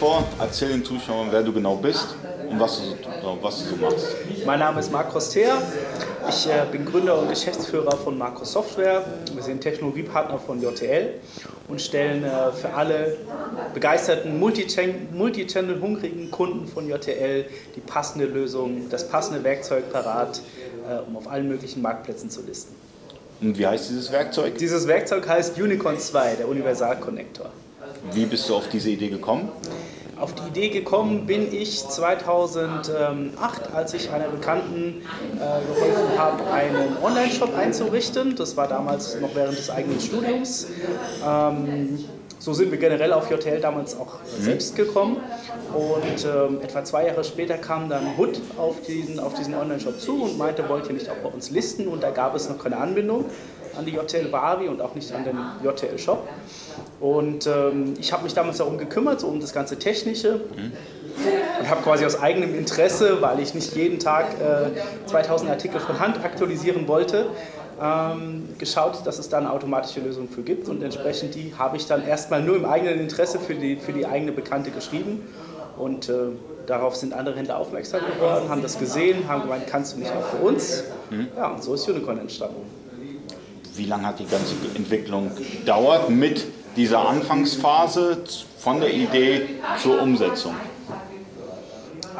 vor, erzähl den Zuschauern, wer du genau bist und was du so, was du so machst. Mein Name ist Markus Theer. Ich äh, bin Gründer und Geschäftsführer von Markus Software. Wir sind Technologiepartner von JTL und stellen äh, für alle begeisterten Multichannel, hungrigen Kunden von JTL die passende Lösung, das passende Werkzeug parat, äh, um auf allen möglichen Marktplätzen zu listen. Und wie heißt dieses Werkzeug? Dieses Werkzeug heißt Unicorn 2, der Universal Connector. Wie bist du auf diese Idee gekommen? Auf die Idee gekommen bin ich 2008, als ich einer Bekannten äh, geholfen habe, einen Online-Shop einzurichten. Das war damals noch während des eigenen Studiums. Ähm, so sind wir generell auf JTL damals auch mhm. selbst gekommen. Und ähm, etwa zwei Jahre später kam dann Hood auf diesen, auf diesen Online-Shop zu und meinte, wollt ihr nicht auch bei uns listen? Und da gab es noch keine Anbindung an die JTL Wavi und auch nicht an den JTL Shop. Und ähm, ich habe mich damals darum gekümmert, so um das ganze Technische. Mhm. Und habe quasi aus eigenem Interesse, weil ich nicht jeden Tag äh, 2000 Artikel von Hand aktualisieren wollte, ähm, geschaut, dass es da eine automatische Lösung für gibt. Und entsprechend die habe ich dann erstmal nur im eigenen Interesse für die, für die eigene Bekannte geschrieben. Und äh, darauf sind andere Händler aufmerksam geworden, haben das gesehen, haben gemeint, kannst du nicht auch für uns? Mhm. Ja, und so ist Unicorn entstanden. Wie lange hat die ganze Entwicklung gedauert mit dieser Anfangsphase von der Idee zur Umsetzung?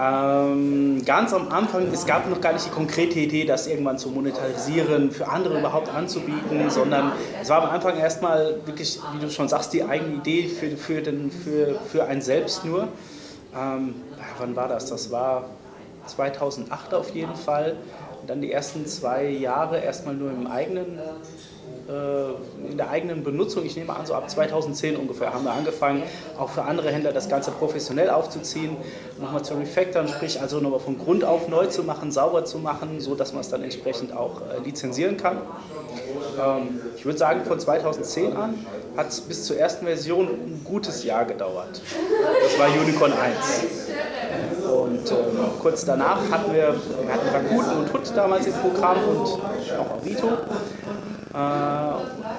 Ähm, ganz am Anfang, es gab noch gar nicht die konkrete Idee, das irgendwann zu monetarisieren, für andere überhaupt anzubieten, sondern es war am Anfang erstmal wirklich, wie du schon sagst, die eigene Idee für, für, den, für, für ein Selbst nur. Ähm, wann war das? Das war 2008 auf jeden Fall. Dann die ersten zwei Jahre erstmal nur im eigenen äh, in der eigenen Benutzung, ich nehme an, so ab 2010 ungefähr, haben wir angefangen, auch für andere Händler das Ganze professionell aufzuziehen, nochmal zu refactoren, sprich also nochmal von Grund auf neu zu machen, sauber zu machen, so dass man es dann entsprechend auch äh, lizenzieren kann. Ähm, ich würde sagen, von 2010 an hat es bis zur ersten Version ein gutes Jahr gedauert. Das war Unicorn 1. Und ähm, kurz danach hatten wir, wir hatten Rakuten und Hut damals im Programm und auch Avito. Äh,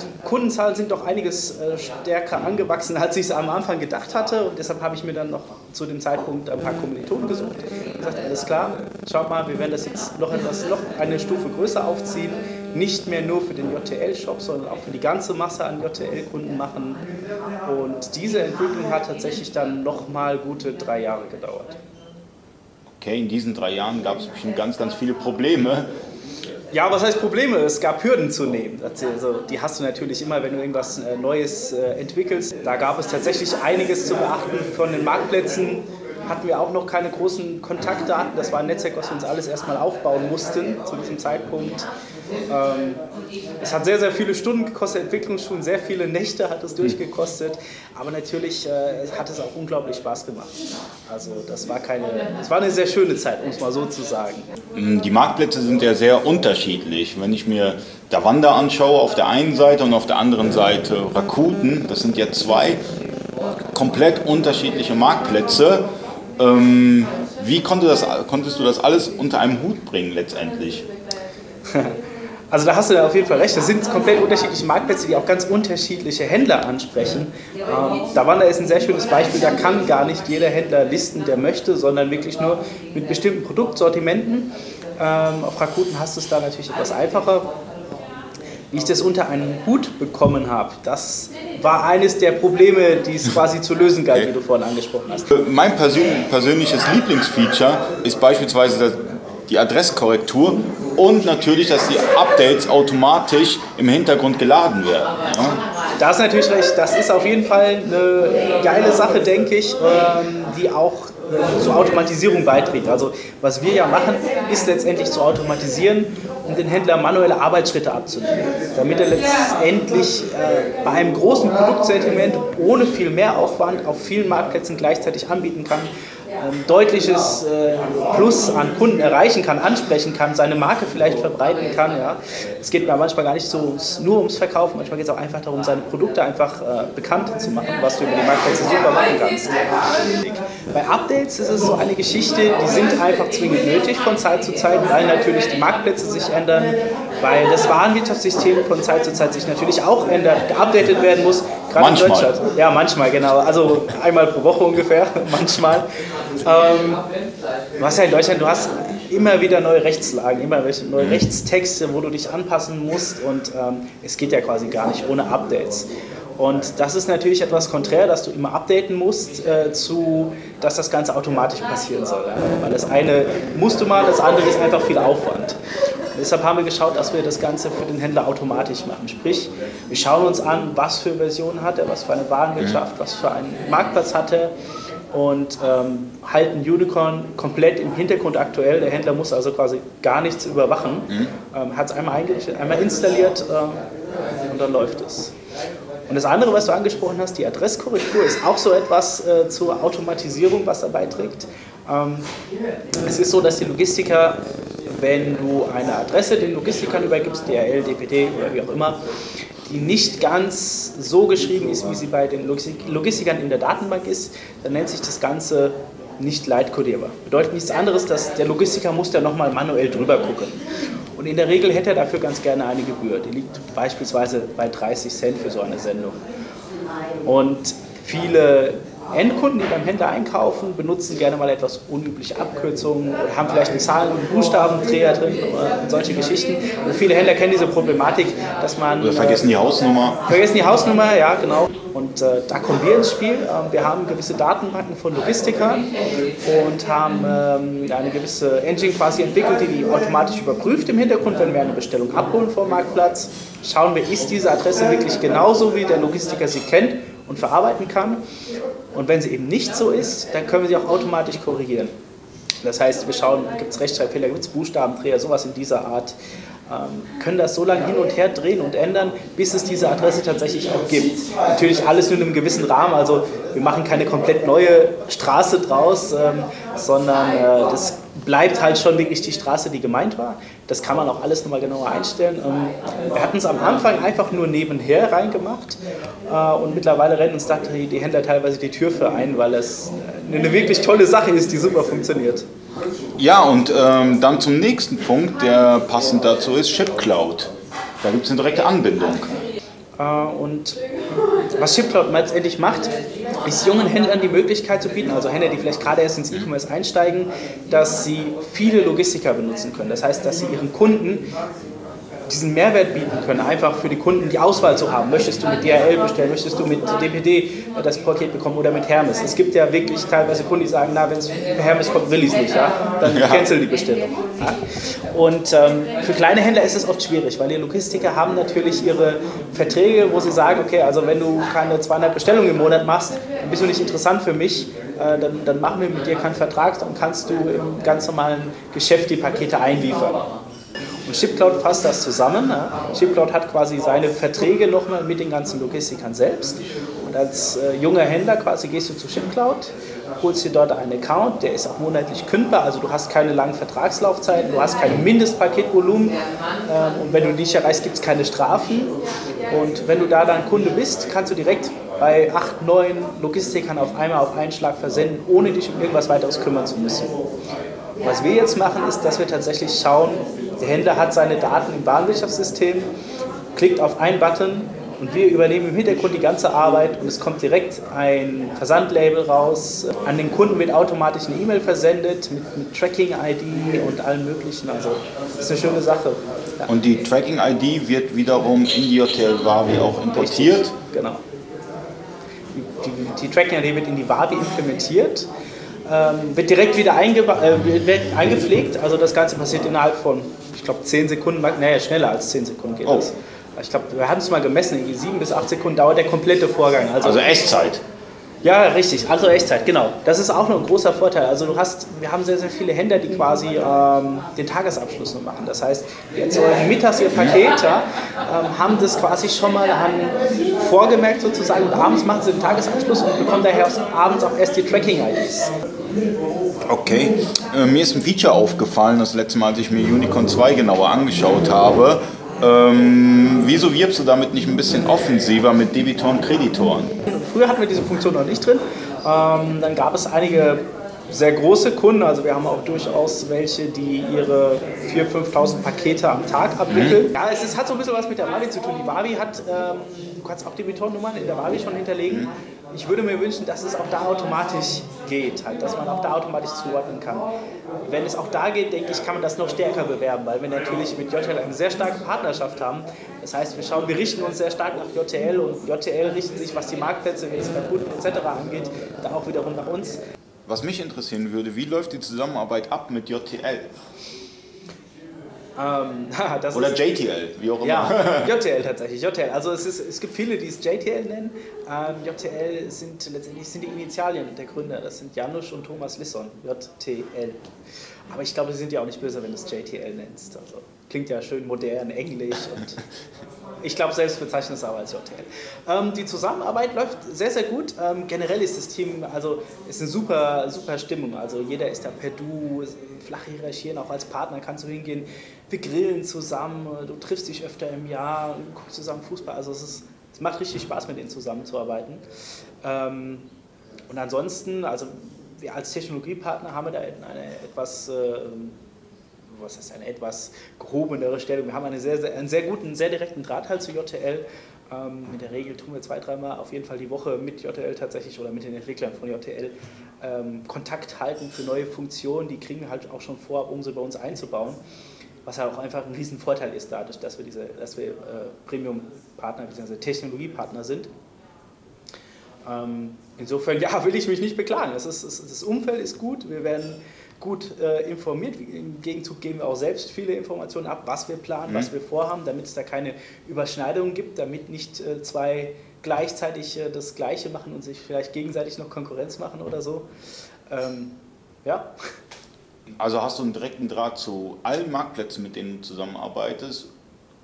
die Kundenzahlen sind doch einiges äh, stärker angewachsen, als ich es am Anfang gedacht hatte. Und deshalb habe ich mir dann noch zu dem Zeitpunkt ein paar Kommilitonen gesucht und gesagt, alles klar, schaut mal, wir werden das jetzt noch etwas, noch eine Stufe größer aufziehen. Nicht mehr nur für den JTL-Shop, sondern auch für die ganze Masse an JTL-Kunden machen. Und diese Entwicklung hat tatsächlich dann nochmal gute drei Jahre gedauert. Okay, in diesen drei Jahren gab es bestimmt ganz, ganz viele Probleme. Ja, was heißt Probleme? Es gab Hürden zu nehmen. Also, die hast du natürlich immer, wenn du irgendwas äh, Neues äh, entwickelst. Da gab es tatsächlich einiges zu beachten von den Marktplätzen. Hatten wir auch noch keine großen Kontaktdaten. Das war ein Netzwerk, was wir uns alles erstmal aufbauen mussten zu diesem Zeitpunkt. Ähm, es hat sehr, sehr viele Stunden gekostet, Entwicklungsschulen, sehr viele Nächte hat es durchgekostet, aber natürlich äh, hat es auch unglaublich Spaß gemacht. Also das war keine, es war eine sehr schöne Zeit, um es mal so zu sagen. Mm, die Marktplätze sind ja sehr unterschiedlich. Wenn ich mir Davanda anschaue auf der einen Seite und auf der anderen Seite Rakuten, das sind ja zwei komplett unterschiedliche Marktplätze. Ähm, wie konnte das, konntest du das alles unter einem Hut bringen letztendlich? Also da hast du auf jeden Fall recht. Das sind komplett unterschiedliche Marktplätze, die auch ganz unterschiedliche Händler ansprechen. Ähm, Davanda ist ein sehr schönes Beispiel. Da kann gar nicht jeder Händler listen, der möchte, sondern wirklich nur mit bestimmten Produktsortimenten. Ähm, auf Rakuten hast du es da natürlich etwas einfacher. Wie ich das unter einen Hut bekommen habe, das war eines der Probleme, die es quasi zu lösen galt, okay. wie du vorhin angesprochen hast. Mein persönliches Lieblingsfeature ist beispielsweise die Adresskorrektur und natürlich, dass die Updates automatisch im Hintergrund geladen werden. Ja. Da ist natürlich recht, das ist auf jeden Fall eine geile Sache, denke ich, ähm, die auch äh, zur Automatisierung beiträgt. Also was wir ja machen, ist letztendlich zu automatisieren um den Händler manuelle Arbeitsschritte abzunehmen, damit er letztendlich äh, bei einem großen Produktsortiment ohne viel Mehraufwand auf vielen Marktplätzen gleichzeitig anbieten kann, ein deutliches äh, Plus an Kunden erreichen kann, ansprechen kann, seine Marke vielleicht verbreiten kann. Ja. Es geht mir manchmal gar nicht so nur ums Verkaufen, manchmal geht es auch einfach darum, seine Produkte einfach äh, bekannt zu machen, was du über die Marktplätze super machen kannst. Bei Updates ist es so eine Geschichte, die sind einfach zwingend nötig von Zeit zu Zeit, weil natürlich die Marktplätze sich ändern, weil das Warenwirtschaftssystem von Zeit zu Zeit sich natürlich auch ändert, geupdatet werden muss. Gerade manchmal. in Deutschland. Ja, manchmal, genau. Also einmal pro Woche ungefähr, manchmal. Ähm, du hast ja in Deutschland, du hast immer wieder neue Rechtslagen, immer neue mhm. Rechtstexte, wo du dich anpassen musst und ähm, es geht ja quasi gar nicht ohne Updates. Und das ist natürlich etwas konträr, dass du immer updaten musst, äh, zu, dass das Ganze automatisch passieren soll. Ja? Weil das eine musst du mal, das andere ist einfach viel Aufwand. Und deshalb haben wir geschaut, dass wir das Ganze für den Händler automatisch machen. Sprich, wir schauen uns an, was für Versionen hat er, was für eine Warenwirtschaft, was für einen Marktplatz hat er und ähm, halten Unicorn komplett im Hintergrund aktuell. Der Händler muss also quasi gar nichts überwachen. Mhm. Ähm, hat es einmal eingerichtet, einmal installiert ähm, und dann läuft es. Und das andere, was du angesprochen hast, die Adresskorrektur, ist auch so etwas äh, zur Automatisierung, was da beiträgt. Ähm, es ist so, dass die Logistiker, wenn du eine Adresse den Logistikern übergibst, DRL, DPD oder wie auch immer, die nicht ganz so geschrieben ist, wie sie bei den Logistikern in der Datenbank ist, dann nennt sich das Ganze nicht leitkodierbar. Bedeutet nichts anderes, dass der Logistiker muss da nochmal manuell drüber gucken. Und in der Regel hätte er dafür ganz gerne eine Gebühr. Die liegt beispielsweise bei 30 Cent für so eine Sendung. Und viele Endkunden, die beim Händler einkaufen, benutzen gerne mal etwas unübliche Abkürzungen oder haben vielleicht einen Zahlen- und Buchstabendreher drin und solche Geschichten. Und viele Händler kennen diese Problematik, dass man. Oder vergessen die Hausnummer. Vergessen die Hausnummer, ja, genau. Und äh, da kommen wir ins Spiel. Ähm, wir haben gewisse Datenbanken von Logistikern und haben ähm, eine gewisse Engine quasi entwickelt, die die automatisch überprüft im Hintergrund, wenn wir eine Bestellung abholen vom Marktplatz. Schauen wir, ist diese Adresse wirklich genauso, wie der Logistiker sie kennt und verarbeiten kann. Und wenn sie eben nicht so ist, dann können wir sie auch automatisch korrigieren. Das heißt, wir schauen, gibt es Rechtschreibfehler, gibt es Buchstabendreher, sowas in dieser Art. Ähm, können das so lange hin und her drehen und ändern, bis es diese Adresse tatsächlich auch gibt. Natürlich alles nur in einem gewissen Rahmen, also wir machen keine komplett neue Straße draus, ähm, sondern äh, das bleibt halt schon wirklich die Straße, die gemeint war. Das kann man auch alles nochmal genauer einstellen. Ähm, wir hatten es am Anfang einfach nur nebenher reingemacht äh, und mittlerweile rennen uns da die Händler teilweise die Tür für ein, weil es eine wirklich tolle Sache ist, die super funktioniert. Ja, und ähm, dann zum nächsten Punkt, der passend dazu ist, ShipCloud. Da gibt es eine direkte Anbindung. Äh, und was ShipCloud letztendlich macht, ist jungen Händlern die Möglichkeit zu bieten, also Händler, die vielleicht gerade erst ins E-Commerce einsteigen, dass sie viele Logistiker benutzen können. Das heißt, dass sie ihren Kunden diesen Mehrwert bieten können, einfach für die Kunden die Auswahl zu haben. Möchtest du mit DHL bestellen, möchtest du mit DPD das Paket bekommen oder mit Hermes? Es gibt ja wirklich teilweise Kunden, die sagen, na, wenn es Hermes kommt, will ich es nicht, ja? dann ja. cancel die Bestellung. Ja? Und ähm, für kleine Händler ist es oft schwierig, weil die Logistiker haben natürlich ihre Verträge, wo sie sagen, okay, also wenn du keine 200 Bestellungen im Monat machst, dann bist du nicht interessant für mich, äh, dann, dann machen wir mit dir keinen Vertrag, dann kannst du im ganz normalen Geschäft die Pakete einliefern. Und ShipCloud fasst das zusammen. Ja. ShipCloud hat quasi seine Verträge nochmal mit den ganzen Logistikern selbst. Und als äh, junger Händler quasi gehst du zu ShipCloud, holst dir dort einen Account, der ist auch monatlich kündbar, also du hast keine langen Vertragslaufzeiten, du hast kein Mindestpaketvolumen ähm, und wenn du nicht erreichst, gibt es keine Strafen. Und wenn du da dann Kunde bist, kannst du direkt bei acht, neun Logistikern auf einmal auf einen Schlag versenden, ohne dich um irgendwas weiteres kümmern zu müssen. Was wir jetzt machen, ist, dass wir tatsächlich schauen, der Händler hat seine Daten im Warenwirtschaftssystem, klickt auf einen Button und wir übernehmen im Hintergrund die ganze Arbeit und es kommt direkt ein Versandlabel raus. An den Kunden wird automatisch eine E-Mail versendet mit, mit Tracking-ID und allem Möglichen. Also das ist eine schöne Sache. Ja. Und die Tracking-ID wird wiederum in die Hotel Wavi auch importiert? Richtig, genau. Die, die, die Tracking-ID wird in die Wavi implementiert ähm, wird direkt wieder einge äh, wird eingepflegt. Also das Ganze passiert innerhalb von, ich glaube, 10 Sekunden, naja, schneller als 10 Sekunden geht oh. das. Ich glaube, wir haben es mal gemessen, irgendwie 7 bis 8 Sekunden dauert der komplette Vorgang. Also, also Echtzeit. Ja, richtig, also Echtzeit, genau. Das ist auch noch ein großer Vorteil. Also du hast, wir haben sehr, sehr viele Händler, die quasi ähm, den Tagesabschluss nur machen. Das heißt, die erzeugen mittags ihr Paket, ja, ähm, haben das quasi schon mal an, vorgemerkt sozusagen und abends machen sie den Tagesabschluss und bekommen daher abends auch erst die Tracking-IDs. Okay, äh, mir ist ein Feature aufgefallen, das letzte Mal, als ich mir Unicorn 2 genauer angeschaut habe. Ähm, wieso wirbst du damit nicht ein bisschen offensiver mit Debitoren, Kreditoren? Früher hatten wir diese Funktion noch nicht drin. Ähm, dann gab es einige sehr große Kunden, also wir haben auch durchaus welche, die ihre 4.000, 5.000 Pakete am Tag abwickeln. Mhm. Ja, es ist, hat so ein bisschen was mit der Wavi zu tun. Die Wavi hat, ähm, du kannst auch die Betonnummern in der Wavi schon hinterlegen. Mhm. Ich würde mir wünschen, dass es auch da automatisch geht, halt, dass man auch da automatisch zuordnen kann. Wenn es auch da geht, denke ich, kann man das noch stärker bewerben, weil wir natürlich mit JTL eine sehr starke Partnerschaft haben. Das heißt, wir schauen, wir richten uns sehr stark nach JTL und JTL richtet sich, was die Marktplätze, Kunden etc. angeht, da auch wiederum nach uns. Was mich interessieren würde, wie läuft die Zusammenarbeit ab mit JTL? Ähm, Oder JTL, wie auch immer. Ja, JTL tatsächlich. JTL. Also es, ist, es gibt viele, die es JTL nennen. Ähm, JTL sind letztendlich sind die Initialien der Gründer. Das sind Janusz und Thomas Lisson. JTL. Aber ich glaube, sie sind ja auch nicht böse, wenn du es JTL nennst. Also klingt ja schön modern, englisch und ich glaube, selbst bezeichnen es aber als JTL. Ähm, die Zusammenarbeit läuft sehr, sehr gut. Ähm, generell ist das Team, also ist eine super, super Stimmung. Also jeder ist da per Du, flache Hierarchien, auch als Partner kannst du hingehen. Wir grillen zusammen, du triffst dich öfter im Jahr, guckst zusammen Fußball. Also es, ist, es macht richtig Spaß, mit denen zusammenzuarbeiten. Ähm, und ansonsten, also wir als Technologiepartner haben wir da eine etwas, äh, was heißt eine etwas gehobenere Stellung. Wir haben eine sehr, sehr, einen sehr guten, sehr direkten Draht halt zu JTL. Ähm, in der Regel tun wir zwei, dreimal auf jeden Fall die Woche mit JTL tatsächlich oder mit den Entwicklern von JTL ähm, Kontakt halten für neue Funktionen. Die kriegen wir halt auch schon vor, um sie bei uns einzubauen. Was halt auch einfach ein Riesenvorteil ist dadurch, dass wir, diese, dass wir äh, Premium-Partner bzw. Technologiepartner sind. Ähm, insofern, ja, will ich mich nicht beklagen. Das, ist, das Umfeld ist gut, wir werden gut äh, informiert. Im Gegenzug geben wir auch selbst viele Informationen ab, was wir planen, mhm. was wir vorhaben, damit es da keine Überschneidungen gibt, damit nicht äh, zwei gleichzeitig äh, das Gleiche machen und sich vielleicht gegenseitig noch Konkurrenz machen oder so. Ähm, ja. Also hast du einen direkten Draht zu allen Marktplätzen, mit denen du zusammenarbeitest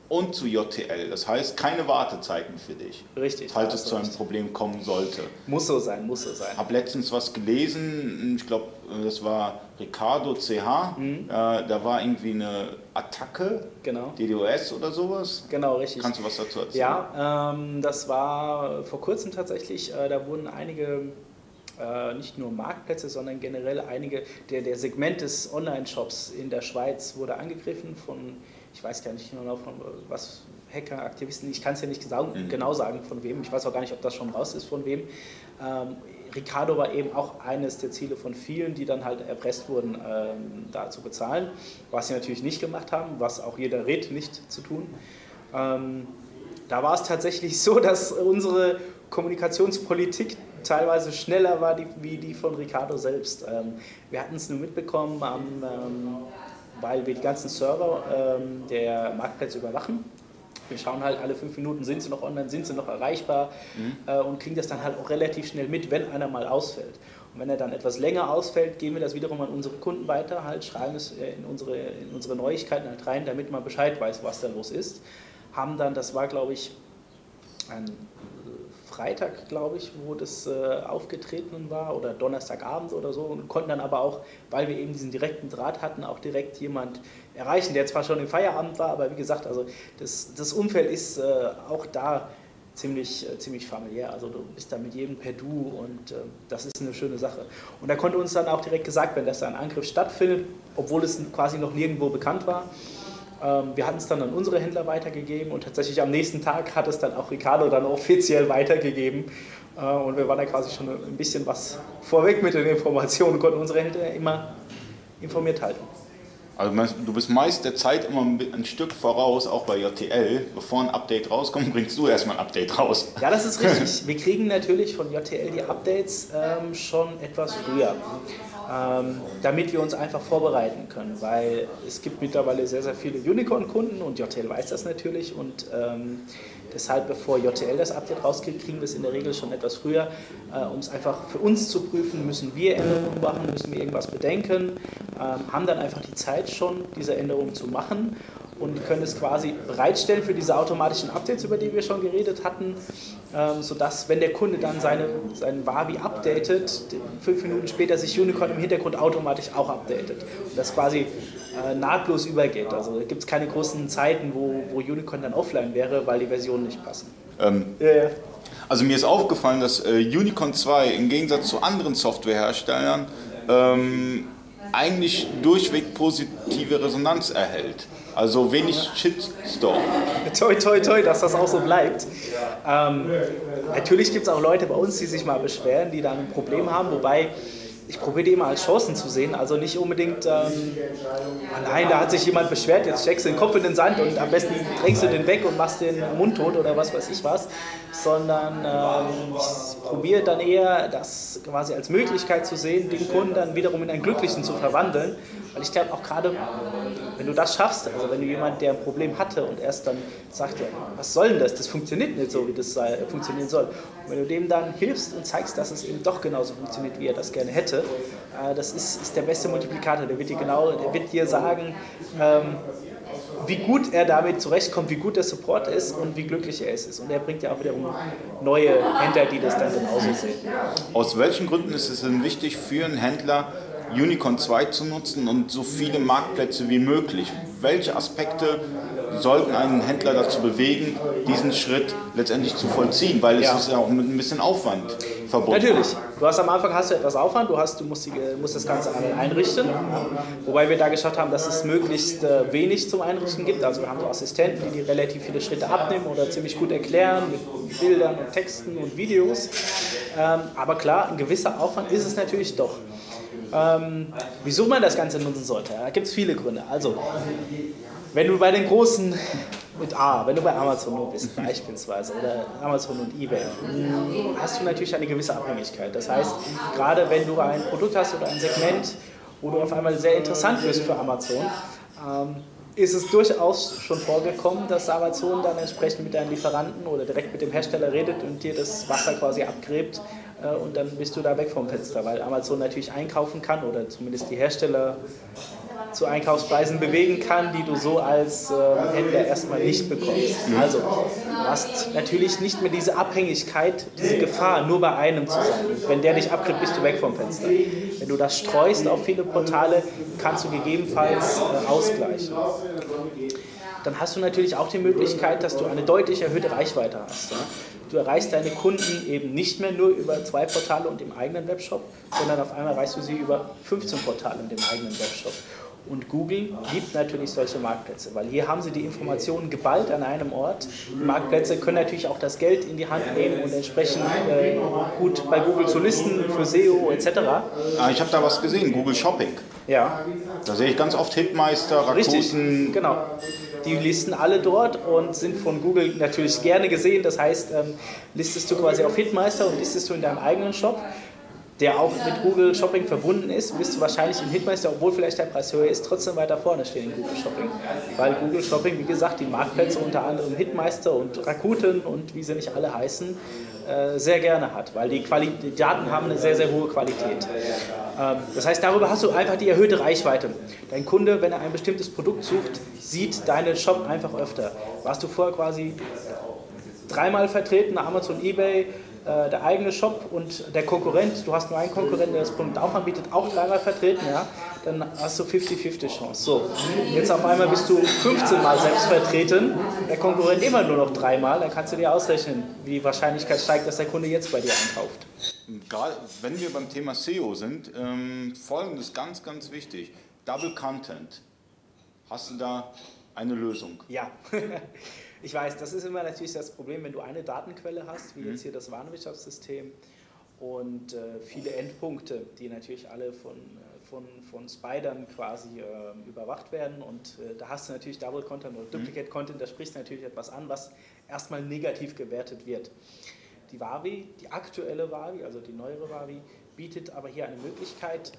und zu JTL. Das heißt, keine Wartezeiten für dich. Richtig. Falls es zu einem richtig. Problem kommen sollte. Muss so sein, muss so sein. Ich habe letztens was gelesen, ich glaube, das war Ricardo CH. Mhm. Äh, da war irgendwie eine Attacke, genau. DDoS oder sowas. Genau, richtig. Kannst du was dazu erzählen? Ja, ähm, das war vor kurzem tatsächlich. Äh, da wurden einige nicht nur Marktplätze, sondern generell einige, der, der Segment des Online-Shops in der Schweiz wurde angegriffen von ich weiß gar nicht genau von was Hacker, Aktivisten, ich kann es ja nicht mhm. genau sagen von wem, ich weiß auch gar nicht, ob das schon raus ist von wem. Ähm, Ricardo war eben auch eines der Ziele von vielen, die dann halt erpresst wurden, ähm, da zu bezahlen, was sie natürlich nicht gemacht haben, was auch jeder rät, nicht zu tun. Ähm, da war es tatsächlich so, dass unsere Kommunikationspolitik teilweise schneller war die, wie die von Ricardo selbst. Ähm, wir hatten es nur mitbekommen am ähm, weil wir die ganzen Server ähm, der Marktplätze überwachen. Wir schauen halt alle fünf Minuten, sind sie noch online, sind sie noch erreichbar mhm. äh, und kriegen das dann halt auch relativ schnell mit, wenn einer mal ausfällt. Und wenn er dann etwas länger ausfällt, geben wir das wiederum an unsere Kunden weiter, halt schreiben es äh, in unsere, in unsere Neuigkeiten halt rein, damit man Bescheid weiß, was da los ist. Haben dann, das war glaube ich ein Freitag, glaube ich, wo das äh, aufgetreten war oder Donnerstagabend oder so und konnten dann aber auch, weil wir eben diesen direkten Draht hatten, auch direkt jemand erreichen, der zwar schon im Feierabend war, aber wie gesagt, also das, das Umfeld ist äh, auch da ziemlich, äh, ziemlich familiär. Also du bist da mit jedem per Du und äh, das ist eine schöne Sache. Und da konnte uns dann auch direkt gesagt werden, dass da ein Angriff stattfindet, obwohl es quasi noch nirgendwo bekannt war. Ähm, wir hatten es dann an unsere Händler weitergegeben und tatsächlich am nächsten Tag hat es dann auch Ricardo dann offiziell weitergegeben. Äh, und wir waren da quasi schon ein bisschen was vorweg mit den Informationen und konnten unsere Händler immer informiert halten. Also du bist meist der Zeit immer ein Stück voraus, auch bei JTL. Bevor ein Update rauskommt, bringst du erstmal ein Update raus. Ja, das ist richtig. Wir kriegen natürlich von JTL die Updates ähm, schon etwas früher ähm, damit wir uns einfach vorbereiten können, weil es gibt mittlerweile sehr, sehr viele Unicorn-Kunden und JTL weiß das natürlich und ähm, deshalb, bevor JTL das Update rauskriegt, kriegen wir es in der Regel schon etwas früher, äh, um es einfach für uns zu prüfen, müssen wir Änderungen machen, müssen wir irgendwas bedenken, ähm, haben dann einfach die Zeit schon, diese Änderungen zu machen und können es quasi bereitstellen für diese automatischen Updates, über die wir schon geredet hatten, ähm, sodass, wenn der Kunde dann seine, seinen Wavi updatet, fünf Minuten später sich Unicorn im Hintergrund automatisch auch updatet. Und das quasi äh, nahtlos übergeht. Also gibt es keine großen Zeiten, wo, wo Unicorn dann offline wäre, weil die Versionen nicht passen. Ähm, ja, ja. Also mir ist aufgefallen, dass äh, Unicorn 2 im Gegensatz zu anderen Softwareherstellern ähm, eigentlich durchweg positive Resonanz erhält. Also wenig Shitstorm. Toi, toi, toi, dass das auch so bleibt. Ähm, natürlich gibt es auch Leute bei uns, die sich mal beschweren, die dann ein Problem haben, wobei ich probiere die immer als Chancen zu sehen. Also nicht unbedingt, ähm, oh nein, da hat sich jemand beschwert, jetzt steckst du den Kopf in den Sand und am besten drängst du den weg und machst den Mund tot oder was weiß ich was. Sondern ähm, ich probiere dann eher, das quasi als Möglichkeit zu sehen, den Kunden dann wiederum in einen Glücklichen zu verwandeln. Weil ich glaube auch gerade, wenn du das schaffst, also wenn du jemand, der ein Problem hatte und erst dann sagt, ja, was soll denn das? Das funktioniert nicht so, wie das sei, funktionieren soll. Und wenn du dem dann hilfst und zeigst, dass es eben doch genauso funktioniert, wie er das gerne hätte, äh, das ist, ist der beste Multiplikator. Der wird dir genau, der wird dir sagen, ähm, wie gut er damit zurechtkommt, wie gut der Support ist und wie glücklich er ist. Und er bringt ja auch wiederum neue Händler, die das dann genauso sehen. Aus welchen Gründen ist es denn wichtig für einen Händler, Unicorn 2 zu nutzen und so viele Marktplätze wie möglich? Welche Aspekte sollten einen Händler dazu bewegen, diesen Schritt letztendlich zu vollziehen? Weil es Ja. ist ja auch mit ein bisschen Aufwand verbunden. Natürlich. Du hast am Anfang hast du etwas Aufwand, du, hast, du musst, die, musst das Ganze einrichten. Wobei wir da geschaut haben, dass es möglichst äh, wenig zum Einrichten gibt. Also wir haben so Assistenten, die, die relativ viele Schritte abnehmen oder ziemlich gut erklären mit Bildern und Texten und Videos. Ähm, aber klar, ein gewisser Aufwand ist es natürlich doch. Ähm, wieso man das Ganze nutzen sollte, da gibt es viele Gründe. Also, wenn du bei den großen mit A, wenn du bei Amazon nur bist beispielsweise oder Amazon und eBay, mh, hast du natürlich eine gewisse Abhängigkeit. Das heißt, gerade wenn du ein Produkt hast oder ein Segment, wo du auf einmal sehr interessant wirst für Amazon, ähm, ist es durchaus schon vorgekommen, dass Amazon dann entsprechend mit deinen Lieferanten oder direkt mit dem Hersteller redet und dir das Wasser quasi abgräbt und dann bist du da weg vom Fenster, weil Amazon natürlich einkaufen kann oder zumindest die Hersteller zu Einkaufspreisen bewegen kann, die du so als äh, Händler erstmal nicht bekommst. Also, du hast natürlich nicht mehr diese Abhängigkeit, diese Gefahr, nur bei einem zu sein. Wenn der dich abkriegt, bist du weg vom Fenster. Wenn du das streust auf viele Portale, kannst du gegebenenfalls äh, ausgleichen. Dann hast du natürlich auch die Möglichkeit, dass du eine deutlich erhöhte Reichweite hast. Ja? Du erreichst deine Kunden eben nicht mehr nur über zwei Portale und dem eigenen Webshop, sondern auf einmal erreichst du sie über 15 Portale und dem eigenen Webshop. Und Google liebt natürlich solche Marktplätze, weil hier haben sie die Informationen geballt an einem Ort. Die Marktplätze können natürlich auch das Geld in die Hand nehmen und entsprechend äh, gut bei Google zu listen für SEO etc. Ah, ich habe da was gesehen, Google Shopping. Ja, Da sehe ich ganz oft Hitmeister, Richtig, Rakuten. genau. Die listen alle dort und sind von Google natürlich gerne gesehen. Das heißt, ähm, listest du quasi auf Hitmeister und listest du in deinem eigenen Shop, der auch mit Google Shopping verbunden ist, wirst du wahrscheinlich in Hitmeister, obwohl vielleicht der Preis höher ist, trotzdem weiter vorne stehen in Google Shopping. Weil Google Shopping, wie gesagt, die Marktplätze unter anderem Hitmeister und Rakuten und wie sie nicht alle heißen, äh, sehr gerne hat, weil die, Quali die Daten haben eine sehr, sehr hohe Qualität. Ähm, Das heißt, darüber hast du einfach die erhöhte Reichweite. Dein Kunde, wenn er ein bestimmtes Produkt sucht, sieht deinen Shop einfach öfter. Warst du vorher quasi dreimal vertreten, Amazon, Ebay, äh, der eigene Shop und der Konkurrent, du hast nur einen Konkurrenten, der das Produkt auch anbietet, auch dreimal vertreten, ja, dann hast du 50-50 Chance. So, jetzt auf einmal bist du 15 Mal selbst vertreten, der Konkurrent immer nur noch dreimal, dann kannst du dir ausrechnen, wie die Wahrscheinlichkeit steigt, dass der Kunde jetzt bei dir einkauft. Gerade wenn wir beim Thema SEO sind, ähm, folgendes ganz, ganz wichtig. Double Content. Hast du da eine Lösung? Ja, ich weiß, das ist immer natürlich das Problem, wenn du eine Datenquelle hast, wie jetzt hier das Warenwirtschaftssystem und äh, viele Endpunkte, die natürlich alle von, äh, von, von Spidern quasi äh, überwacht werden und äh, da hast du natürlich Double Content oder Duplicate Content, da sprichst du natürlich etwas an, was erstmal negativ gewertet wird. Die Wavi, die aktuelle Wavi, also die neuere Wavi, bietet aber hier eine Möglichkeit,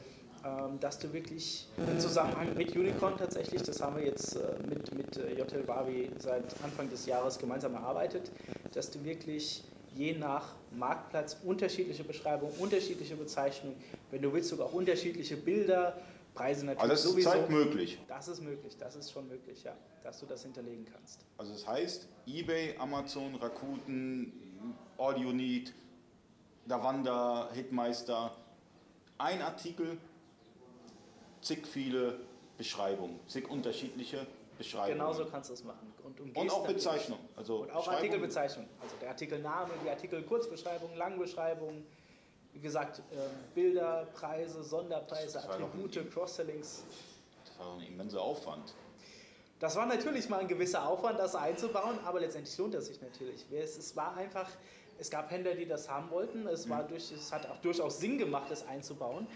dass du wirklich im Zusammenhang mit Unicorn tatsächlich, das haben wir jetzt äh, mit, mit äh, JL Wavi seit Anfang des Jahres gemeinsam erarbeitet, dass du wirklich je nach Marktplatz unterschiedliche Beschreibungen, unterschiedliche Bezeichnungen, wenn du willst sogar auch unterschiedliche Bilder, Preise natürlich Aber das ist sowieso. zurzeit möglich. Das ist möglich, das ist schon möglich, ja, dass du das hinterlegen kannst. Also das heißt, eBay, Amazon, Rakuten, All You Need, Davanda, Hitmeister, ein Artikel, zig viele Beschreibungen, zig unterschiedliche Beschreibungen. Genauso kannst du es machen. Und, Und auch Bezeichnung. Also Und auch. Artikelbezeichnung. Also der Artikelname, die Artikel Kurzbeschreibung, Langbeschreibung, Wie gesagt, ähm, Bilder, Preise, Sonderpreise, Attribute, Cross-Sellings. Das war ein immenser Aufwand. Das war natürlich mal ein gewisser Aufwand, das einzubauen, aber letztendlich lohnt es sich natürlich. Es, war einfach, es gab Händler, die das haben wollten. Es, war mhm. durch, es hat auch durchaus Sinn gemacht, das einzubauen.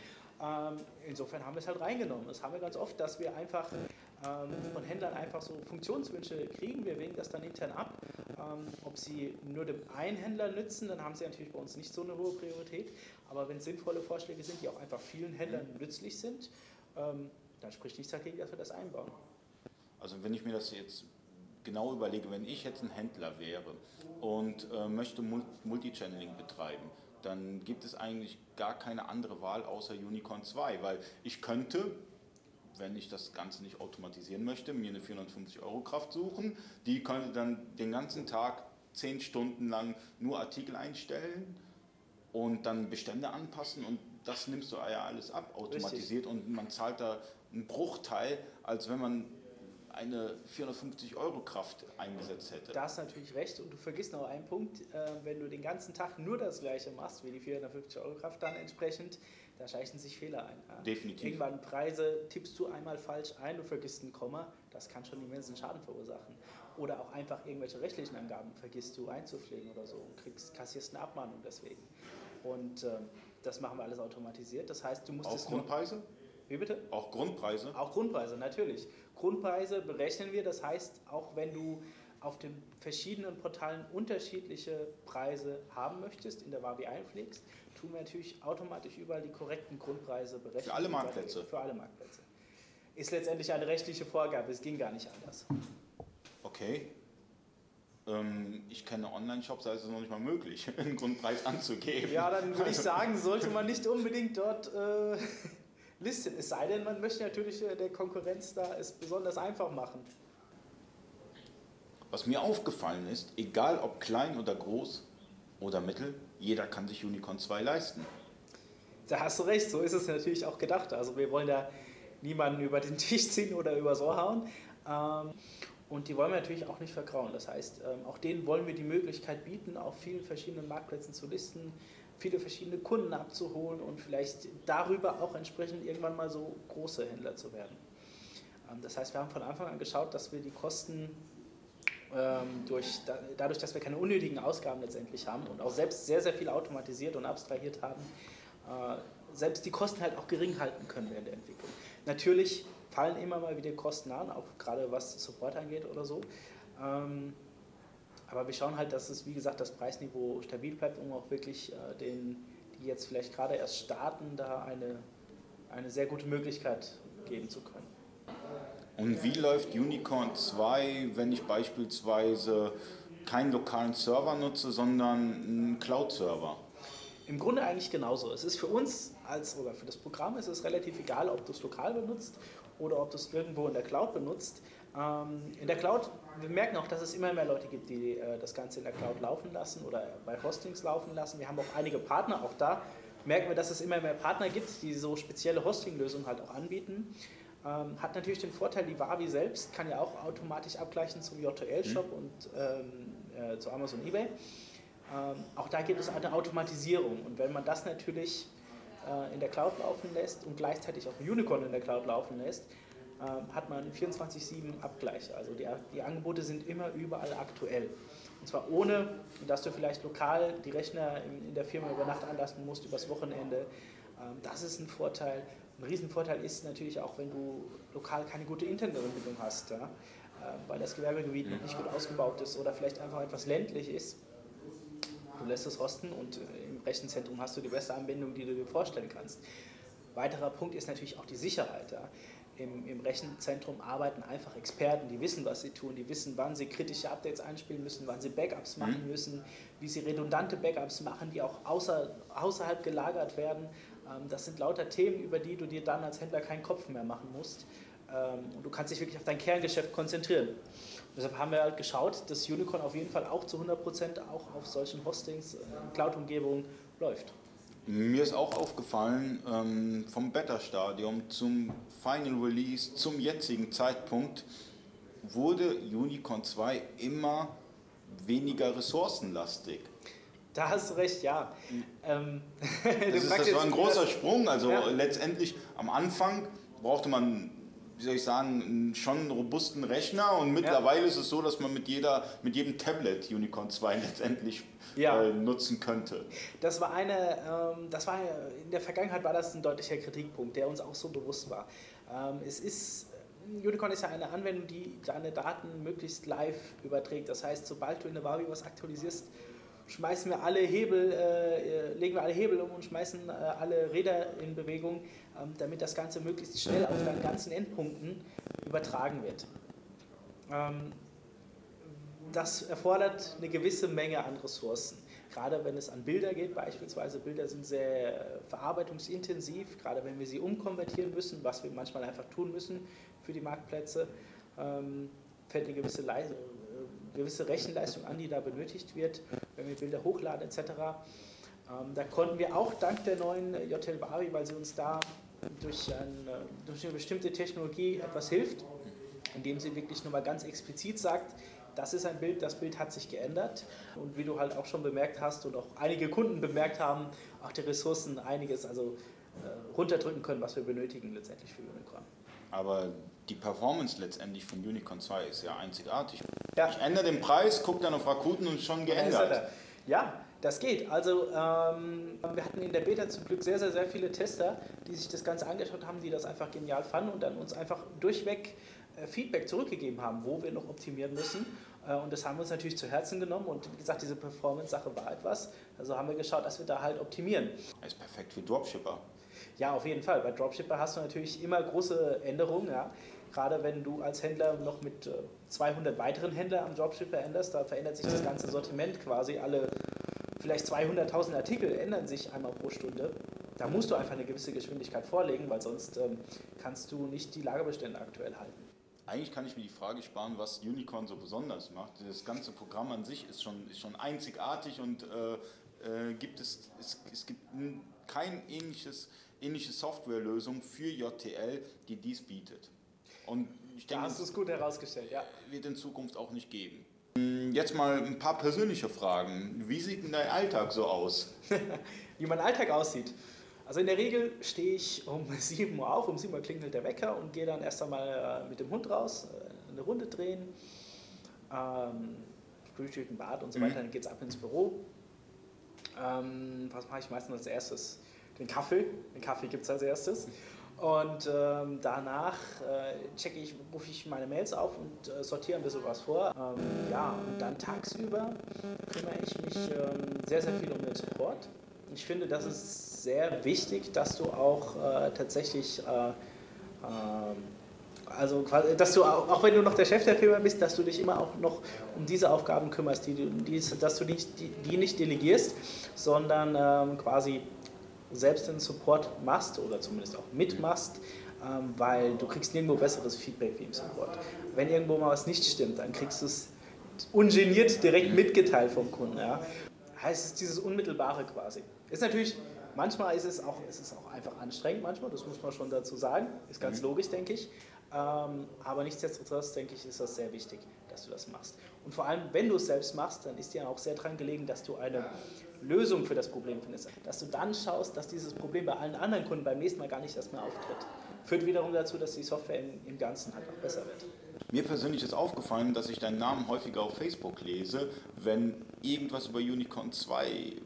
Ähm, insofern haben wir es halt reingenommen. Das haben wir ganz oft, dass wir einfach ähm, von Händlern einfach so Funktionswünsche kriegen. Wir wägen das dann intern ab. Ähm, ob sie nur dem einen Händler nützen, dann haben sie natürlich bei uns nicht so eine hohe Priorität. Aber wenn es sinnvolle Vorschläge sind, die auch einfach vielen Händlern nützlich sind, dann spricht nichts dagegen, dass wir das einbauen. Also wenn ich mir das jetzt genau überlege, wenn ich jetzt ein Händler wäre und äh, möchte Multichanneling betreiben, dann gibt es eigentlich gar keine andere Wahl außer Unicorn 2, weil ich könnte, wenn ich das Ganze nicht automatisieren möchte, mir eine 450 Euro Kraft suchen, die könnte dann den ganzen Tag 10 Stunden lang nur Artikel einstellen und dann Bestände anpassen und das nimmst du ja alles ab, automatisiert Richtig. und man zahlt da einen Bruchteil, als wenn man eine 450 Euro Kraft eingesetzt hätte. Da hast du natürlich recht und du vergisst noch einen Punkt, äh, wenn du den ganzen Tag nur das gleiche machst wie die 450 Euro Kraft, dann entsprechend, da schleichen sich Fehler ein. Definitiv. Irgendwann Preise tippst du einmal falsch ein, du vergisst ein Komma, das kann schon immensen Schaden verursachen. Oder auch einfach irgendwelche rechtlichen Angaben vergisst du einzupflegen oder so und kriegst, kassierst eine Abmahnung deswegen. Und äh, das machen wir alles automatisiert. Das heißt, du musst Auch Grundpreise? Nur, wie bitte? Auch Grundpreise? Auch Grundpreise, natürlich. Grundpreise berechnen wir, das heißt, auch wenn du auf den verschiedenen Portalen unterschiedliche Preise haben möchtest, in der Wavi einpflegst, tun wir natürlich automatisch überall die korrekten Grundpreise berechnen. Für alle Marktplätze? Für alle Marktplätze. Ist letztendlich eine rechtliche Vorgabe, es ging gar nicht anders. Okay. Ähm, ich kenne Online-Shops, da ist es noch nicht mal möglich, einen Grundpreis anzugeben. Ja, dann würde ich sagen, sollte man nicht unbedingt dort äh, listen. Es sei denn, man möchte natürlich äh, der Konkurrenz da es besonders einfach machen. Was mir aufgefallen ist, egal ob klein oder groß oder mittel, jeder kann sich Unicorn 2 leisten. Da hast du recht, so ist es natürlich auch gedacht. Also wir wollen da niemanden über den Tisch ziehen oder übers Ohr hauen. Ähm, und die wollen wir natürlich auch nicht vergrauen. Das heißt, ähm, auch denen wollen wir die Möglichkeit bieten, auf vielen verschiedenen Marktplätzen zu listen, viele verschiedene Kunden abzuholen und vielleicht darüber auch entsprechend irgendwann mal so große Händler zu werden. Ähm, das heißt, wir haben von Anfang an geschaut, dass wir die Kosten ähm, durch, dadurch, dass wir keine unnötigen Ausgaben letztendlich haben und auch selbst sehr, sehr viel automatisiert und abstrahiert haben, äh, selbst die Kosten halt auch gering halten können während der Entwicklung. Natürlich fallen immer mal wieder Kosten an, auch gerade was Support angeht oder so. Aber wir schauen halt, dass es, wie gesagt, das Preisniveau stabil bleibt, um auch wirklich äh, den, die jetzt vielleicht gerade erst starten, da eine, eine sehr gute Möglichkeit geben zu können. Und wie läuft Unicorn 2, wenn ich beispielsweise keinen lokalen Server nutze, sondern einen Cloud-Server? Im Grunde eigentlich genauso. Es ist für uns als oder für das Programm ist es relativ egal, ob du es lokal benutzt oder ob du es irgendwo in der Cloud benutzt. Ähm, in der Cloud, wir merken auch, dass es immer mehr Leute gibt, die äh, das Ganze in der Cloud laufen lassen oder bei Hostings laufen lassen. Wir haben auch einige Partner, auch da merken wir, dass es immer mehr Partner gibt, die so spezielle Hosting-Lösungen halt auch anbieten. Ähm, hat natürlich den Vorteil, die Wavi selbst kann ja auch automatisch abgleichen zum JTL-Shop mhm. und ähm, äh, zu Amazon eBay. Ähm, auch da gibt es eine Automatisierung und wenn man das natürlich äh, in der Cloud laufen lässt und gleichzeitig auch Unicorn in der Cloud laufen lässt, hat man 24-7 Abgleiche. Also die, die Angebote sind immer überall aktuell. Und zwar ohne, dass du vielleicht lokal die Rechner in, in der Firma über Nacht anlassen musst, übers Wochenende. Ähm, das ist ein Vorteil. Ein Riesenvorteil ist natürlich auch, wenn du lokal keine gute Internetanbindung hast, ja? äh, weil das Gewerbegebiet noch nicht gut ausgebaut ist oder vielleicht einfach etwas ländlich ist Du lässt es rosten und äh, im Rechenzentrum hast du die beste Anbindung, die du dir vorstellen kannst. Weiterer Punkt ist natürlich auch die Sicherheit. Ja. Im, Im, Rechenzentrum arbeiten einfach Experten, die wissen, was sie tun, die wissen, wann sie kritische Updates einspielen müssen, wann sie Backups machen mhm. müssen, wie sie redundante Backups machen, die auch außer, außerhalb gelagert werden. Ähm, das sind lauter Themen, über die du dir dann als Händler keinen Kopf mehr machen musst. Ähm, und du kannst dich wirklich auf dein Kerngeschäft konzentrieren. Deshalb haben wir halt geschaut, dass Unicorn auf jeden Fall auch zu 100% auch auf solchen Hostings, äh, Cloud-Umgebungen läuft. Mir ist auch aufgefallen, ähm, vom Beta-Stadium zum Final Release zum jetzigen Zeitpunkt wurde Unicorn 2 immer weniger ressourcenlastig. Da hast du recht, ja. Ähm, das, ist, das war ein großer Sprung. Also ja. letztendlich am Anfang brauchte man, wie soll ich sagen, schon einen robusten Rechner und mittlerweile ja. ist es so, dass man mit, jeder, mit jedem Tablet Unicorn 2 letztendlich ja. äh, nutzen könnte. Das war eine, ähm, das war in der Vergangenheit war das ein deutlicher Kritikpunkt, der uns auch so bewusst war. Ähm, es ist Unicorn ist ja eine Anwendung, die deine Daten möglichst live überträgt. Das heißt, sobald du in der Wavi was aktualisierst, schmeißen wir alle Hebel, äh, legen wir alle Hebel um und schmeißen äh, alle Räder in Bewegung, damit das Ganze möglichst schnell auf deinen ganzen Endpunkten übertragen wird. Ähm, das erfordert eine gewisse Menge an Ressourcen. Gerade wenn es an Bilder geht, beispielsweise Bilder sind sehr verarbeitungsintensiv, gerade wenn wir sie umkonvertieren müssen, was wir manchmal einfach tun müssen für die Marktplätze, ähm, fällt eine gewisse Leistung gewisse Rechenleistung an, die da benötigt wird, wenn wir Bilder hochladen etc. Ähm, da konnten wir auch dank der neuen JTL Bari, weil sie uns da durch, ein, durch eine bestimmte Technologie etwas hilft, indem sie wirklich nur mal ganz explizit sagt, das ist ein Bild, das Bild hat sich geändert. Und wie du halt auch schon bemerkt hast und auch einige Kunden bemerkt haben, auch die Ressourcen einiges also äh, runterdrücken können, was wir benötigen letztendlich für Unicorn. Aber die Performance letztendlich von Unicorn 2 ist ja einzigartig. Ja. Ich ändere den Preis, gucke dann auf Rakuten und schon geändert. Ja, das geht. Also ähm, wir hatten in der Beta zum Glück sehr, sehr, sehr viele Tester, die sich das Ganze angeschaut haben, die das einfach genial fanden und dann uns einfach durchweg äh, Feedback zurückgegeben haben, wo wir noch optimieren müssen. Äh, und das haben wir uns natürlich zu Herzen genommen. Und wie gesagt, diese Performance-Sache war etwas. Also haben wir geschaut, dass wir da halt optimieren. Das ist perfekt für Dropshipper. Ja, auf jeden Fall. Bei Dropshipper hast du natürlich immer große Änderungen. Ja. Gerade wenn du als Händler noch mit 200 äh, weiteren Händlern am Dropshipper änderst, da verändert sich das ganze Sortiment quasi. Alle vielleicht 200.000 Artikel ändern sich einmal pro Stunde. Da musst du einfach eine gewisse Geschwindigkeit vorlegen, weil sonst ähm, kannst du nicht die Lagerbestände aktuell halten. Eigentlich kann ich mir die Frage sparen, was Unicorn so besonders macht. Das ganze Programm an sich ist schon, ist schon einzigartig und äh, äh, gibt es, es, es gibt kein ähnliches, ähnliche Softwarelösung für JTL, die dies bietet. Und ich denke, da hast du es gut herausgestellt, ja. Wird in Zukunft auch nicht geben. Jetzt mal ein paar persönliche Fragen. Wie sieht denn dein Alltag so aus? Wie mein Alltag aussieht. Also in der Regel stehe ich um 7 Uhr auf, um 7 Uhr klingelt der Wecker und gehe dann erst einmal äh, mit dem Hund raus, äh, eine Runde drehen, ähm, Frühstücken, Bad und so weiter, mhm. dann geht es ab ins Büro. Ähm, was mache ich meistens als erstes? Den Kaffee. Den Kaffee gibt es als erstes. Und ähm, danach äh, checke ich, rufe ich meine Mails auf und äh, sortiere ein bisschen was vor. Ähm, ja, und dann tagsüber kümmere ich mich ähm, sehr, sehr viel um den Support. Ich finde, das ist sehr wichtig, dass du auch äh, tatsächlich äh, ähm, also dass du auch, auch wenn du noch der Chef der Firma bist, dass du dich immer auch noch um diese Aufgaben kümmerst, die, die, dass du nicht, die, die nicht delegierst, sondern ähm, quasi selbst den Support machst oder zumindest auch mitmachst, ähm, weil du kriegst nirgendwo besseres Feedback wie im Support. Wenn irgendwo mal was nicht stimmt, dann kriegst du es ungeniert direkt mitgeteilt vom Kunden. Ja. Heißt es dieses Unmittelbare quasi. Ist natürlich Manchmal ist es, auch, ist es auch einfach anstrengend, manchmal, das muss man schon dazu sagen. Ist ganz mhm. logisch, denke ich. Ähm, aber nichtsdestotrotz, denke ich, ist das sehr wichtig, dass du das machst. Und vor allem, wenn du es selbst machst, dann ist dir auch sehr daran gelegen, dass du eine Lösung für das Problem findest. Dass du dann schaust, dass dieses Problem bei allen anderen Kunden beim nächsten Mal gar nicht erst mehr auftritt. Führt wiederum dazu, dass die Software im, im Ganzen halt auch besser wird. Mir persönlich ist aufgefallen, dass ich deinen Namen häufiger auf Facebook lese, wenn irgendwas über Unicorn 2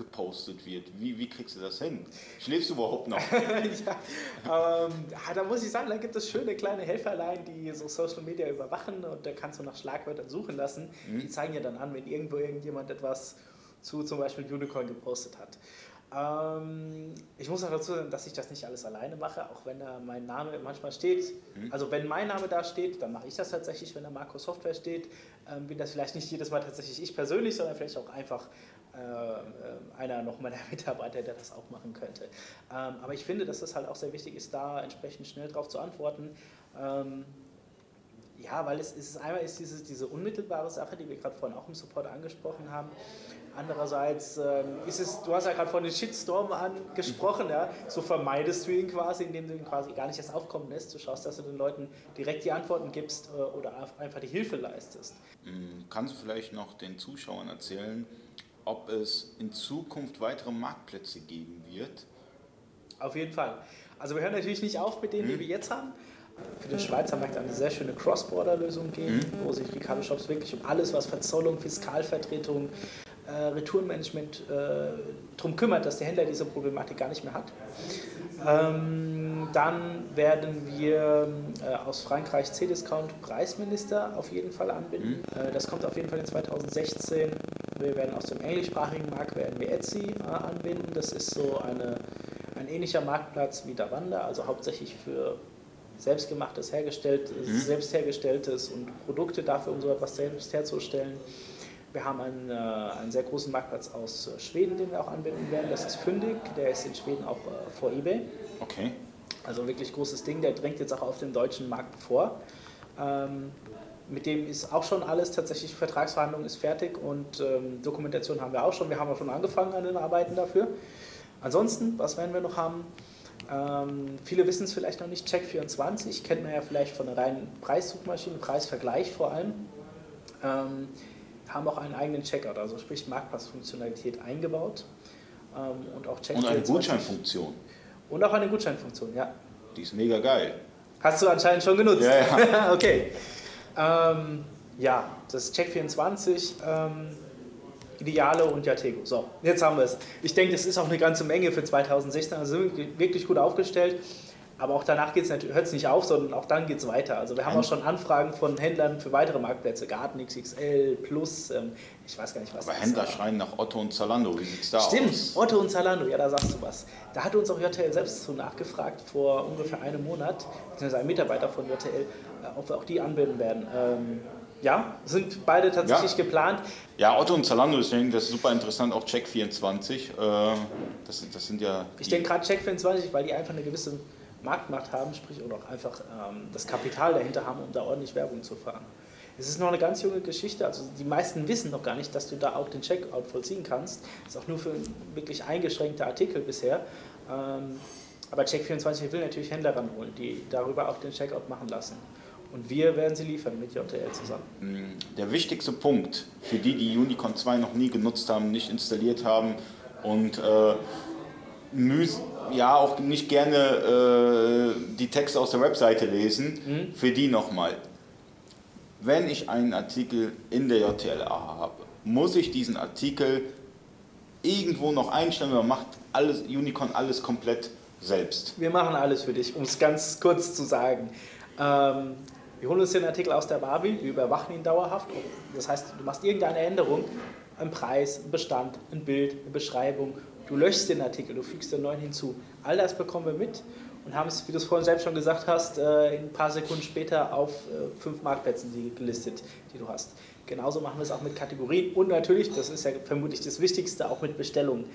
gepostet wird. Wie, wie kriegst du das hin? Schläfst du überhaupt noch? ja, ähm, da muss ich sagen, da gibt es schöne kleine Helferlein, die so Social Media überwachen und da kannst du nach Schlagwörtern suchen lassen. Mhm. Die zeigen dir dann an, wenn irgendwo irgendjemand etwas zu zum Beispiel Unicorn gepostet hat. Ähm, ich muss auch dazu sagen, dass ich das nicht alles alleine mache, auch wenn da mein Name manchmal steht. Mhm. Also wenn mein Name da steht, dann mache ich das tatsächlich. Wenn da Marco Software steht, ähm, bin das vielleicht nicht jedes Mal tatsächlich ich persönlich, sondern vielleicht auch einfach äh, äh einer noch meiner Mitarbeiter, der das auch machen könnte. Ähm, aber ich finde, dass es halt auch sehr wichtig ist, da entsprechend schnell darauf zu antworten. Ähm, ja, weil es ist einmal ist diese, diese unmittelbare Sache, die wir gerade vorhin auch im Support angesprochen haben. Andererseits ähm, ist es, du hast ja gerade von den Shitstorm angesprochen, ja, so vermeidest du ihn quasi, indem du ihn quasi gar nicht erst aufkommen lässt. Du schaust, dass du den Leuten direkt die Antworten gibst äh, oder einfach die Hilfe leistest. Mm, kannst du vielleicht noch den Zuschauern erzählen, ob es in Zukunft weitere Marktplätze geben wird. Auf jeden Fall. Also wir hören natürlich nicht auf mit denen, mhm. die wir jetzt haben. Für den Schweizer Markt eine sehr schöne Cross-Border-Lösung geben, mhm. wo sich Ricardo Shops wirklich um alles, was Verzollung, Fiskalvertretung, äh, Retourenmanagement äh, darum kümmert, dass der Händler diese Problematik gar nicht mehr hat. Ähm, dann werden wir äh, aus Frankreich C-Discount Preisminister auf jeden Fall anbinden. Mhm. Äh, das kommt auf jeden Fall in 2016. Wir werden aus dem englischsprachigen Markt werden wir Etsy äh, anbinden. Das ist so eine, ein ähnlicher Marktplatz wie Davanda, also hauptsächlich für selbstgemachtes, hergestellt, mhm. selbst hergestelltes und Produkte dafür, um so etwas selbst herzustellen. Wir haben einen, äh, einen sehr großen Marktplatz aus äh, Schweden, den wir auch anbinden werden. Das ist Fündig, der ist in Schweden auch äh, vor eBay. Okay. Also wirklich großes Ding, der drängt jetzt auch auf den deutschen Markt vor. Ähm, mit dem ist auch schon alles tatsächlich, Vertragsverhandlung ist fertig und ähm, Dokumentation haben wir auch schon. Wir haben auch schon angefangen an den Arbeiten dafür. Ansonsten, was werden wir noch haben? Ähm, viele wissen es vielleicht noch nicht, Check24 kennt man ja vielleicht von der reinen Preissuchmaschine, Preisvergleich vor allem. Ähm, haben auch einen eigenen Checkout, also sprich Marktplatzfunktionalität eingebaut. Ähm, und auch Check Und eine Gutscheinfunktion. Und auch eine Gutscheinfunktion, ja. Die ist mega geil. Hast du anscheinend schon genutzt? Ja, ja. okay. Ähm, ja, das Check24, ähm, Ideale und Yatego. So, jetzt haben wir es. Ich denke, das ist auch eine ganze Menge für 2016. Also sind wir wirklich gut aufgestellt. Aber auch danach hört es nicht auf, sondern auch dann geht es weiter. Also wir haben auch schon Anfragen von Händlern für weitere Marktplätze, Garten XXL, Plus, ähm, ich weiß gar nicht was. Aber Händler ist. schreien nach Otto und Zalando, wie sieht es da Stimmt, aus? Otto und Zalando, ja, da sagst du was. Da hat uns auch JTL selbst so nachgefragt vor ungefähr einem Monat, beziehungsweise ein Mitarbeiter von JTL, äh, ob wir auch die anbinden werden. Ähm, ja, sind beide tatsächlich ja. geplant. Ja, Otto und Zalando, deswegen, das ist super interessant, auch Check24. Äh, das, das sind ja. Ich denke gerade Check24, weil die einfach eine gewisse Marktmacht haben, sprich oder auch einfach ähm, das Kapital dahinter haben, um da ordentlich Werbung zu fahren. Es ist noch eine ganz junge Geschichte, also die meisten wissen noch gar nicht, dass du da auch den Checkout vollziehen kannst. Ist auch nur für wirklich eingeschränkte Artikel bisher. Ähm, aber Check24 will natürlich Händler ranholen, die darüber auch den Checkout machen lassen. Und wir werden sie liefern mit JTL zusammen. Mm, der wichtigste Punkt für die, die Unicorn 2 noch nie genutzt haben, nicht installiert haben und äh, ja auch nicht gerne äh, die Texte aus der Webseite lesen, mhm. für die nochmal. Wenn ich einen Artikel in der JTLA habe, muss ich diesen Artikel irgendwo noch einstellen oder macht alles Unicorn alles komplett selbst? Wir machen alles für dich, um es ganz kurz zu sagen. Ähm, wir holen uns den Artikel aus der Barbie, wir überwachen ihn dauerhaft. Das heißt, du machst irgendeine Änderung, ein Preis, ein Bestand, ein Bild, eine Beschreibung Du löschst den Artikel, du fügst den neuen hinzu. All das bekommen wir mit und haben es, wie du es vorhin selbst schon gesagt hast, äh, ein paar Sekunden später auf äh, fünf Marktplätzen gelistet, die du hast. Genauso machen wir es auch mit Kategorien und natürlich, das ist ja vermutlich das Wichtigste, auch mit Bestellungen.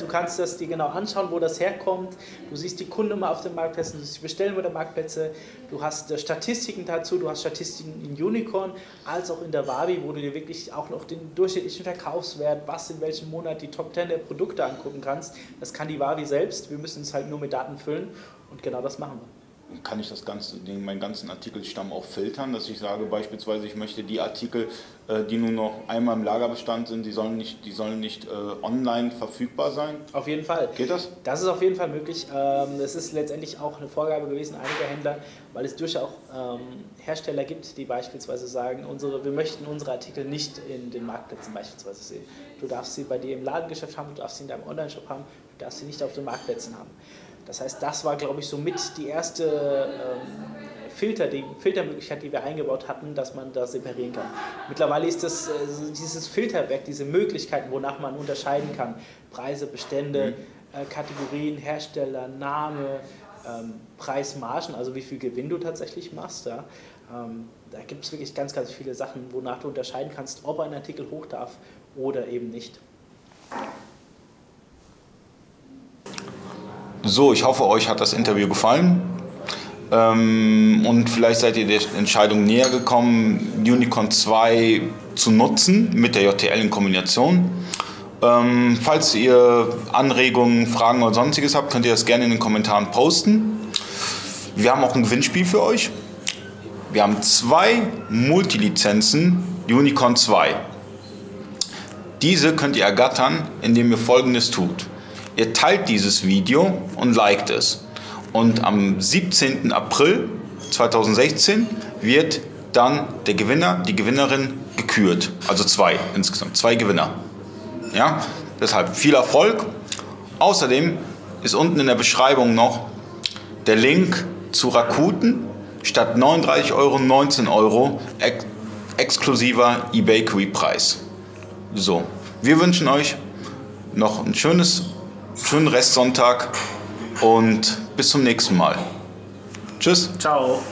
Du kannst das dir genau anschauen, wo das herkommt. Du siehst die Kundennummer auf den Marktplätzen, du siehst die Bestellnummer der Marktplätze. Du hast äh, Statistiken dazu, du hast Statistiken in Unicorn als auch in der Wabi, wo du dir wirklich auch noch den durchschnittlichen Verkaufswert, was in welchem Monat die Top 10 der Produkte angucken kannst. Das kann die Wabi selbst. Wir müssen es halt nur mit Daten füllen und genau das machen wir kann ich das ganze, den, meinen ganzen Artikelstamm auch filtern, dass ich sage beispielsweise, ich möchte die Artikel, äh, die nur noch einmal im Lagerbestand sind, die sollen nicht, die sollen nicht äh, online verfügbar sein? Auf jeden Fall. Geht das? Das ist auf jeden Fall möglich. Ähm, das ist letztendlich auch eine Vorgabe gewesen einiger Händler, weil es durchaus ähm, Hersteller gibt, die beispielsweise sagen, unsere, wir möchten unsere Artikel nicht in den Marktplätzen beispielsweise sehen. Du darfst sie bei dir im Ladengeschäft haben, du darfst sie in deinem Online-Shop haben, du darfst sie nicht auf den Marktplätzen haben. Das heißt, das war, glaube ich, somit die erste ähm, Filter, die Filtermöglichkeit, die wir eingebaut hatten, dass man das separieren kann. Mittlerweile ist das, äh, dieses Filterwerk, diese Möglichkeiten, wonach man unterscheiden kann, Preise, Bestände, mhm. äh, Kategorien, Hersteller, Name, ähm, Preismargen, also wie viel Gewinn du tatsächlich machst. Ja. Ähm, da gibt es wirklich ganz, ganz viele Sachen, wonach du unterscheiden kannst, ob ein Artikel hoch darf oder eben nicht. So, ich hoffe, euch hat das Interview gefallen. Ähm, und vielleicht seid ihr der Entscheidung näher gekommen, Unicorn 2 zu nutzen mit der JTL in Kombination. Ähm, falls ihr Anregungen, Fragen oder sonstiges habt, könnt ihr das gerne in den Kommentaren posten. Wir haben auch ein Gewinnspiel für euch. Wir haben zwei Multilizenzen Unicorn 2. Diese könnt ihr ergattern, indem ihr folgendes tut. Ihr teilt dieses Video und liked es. Und am 17. April 2016 wird dann der Gewinner, die Gewinnerin gekürt. Also zwei insgesamt, zwei Gewinner. Ja, deshalb viel Erfolg. Außerdem ist unten in der Beschreibung noch der Link zu Rakuten statt 39 Euro 19 Euro ex exklusiver eBay-Preis. So, wir wünschen euch noch ein schönes, schönen Restsonntag und bis zum nächsten Mal. Tschüss. Ciao.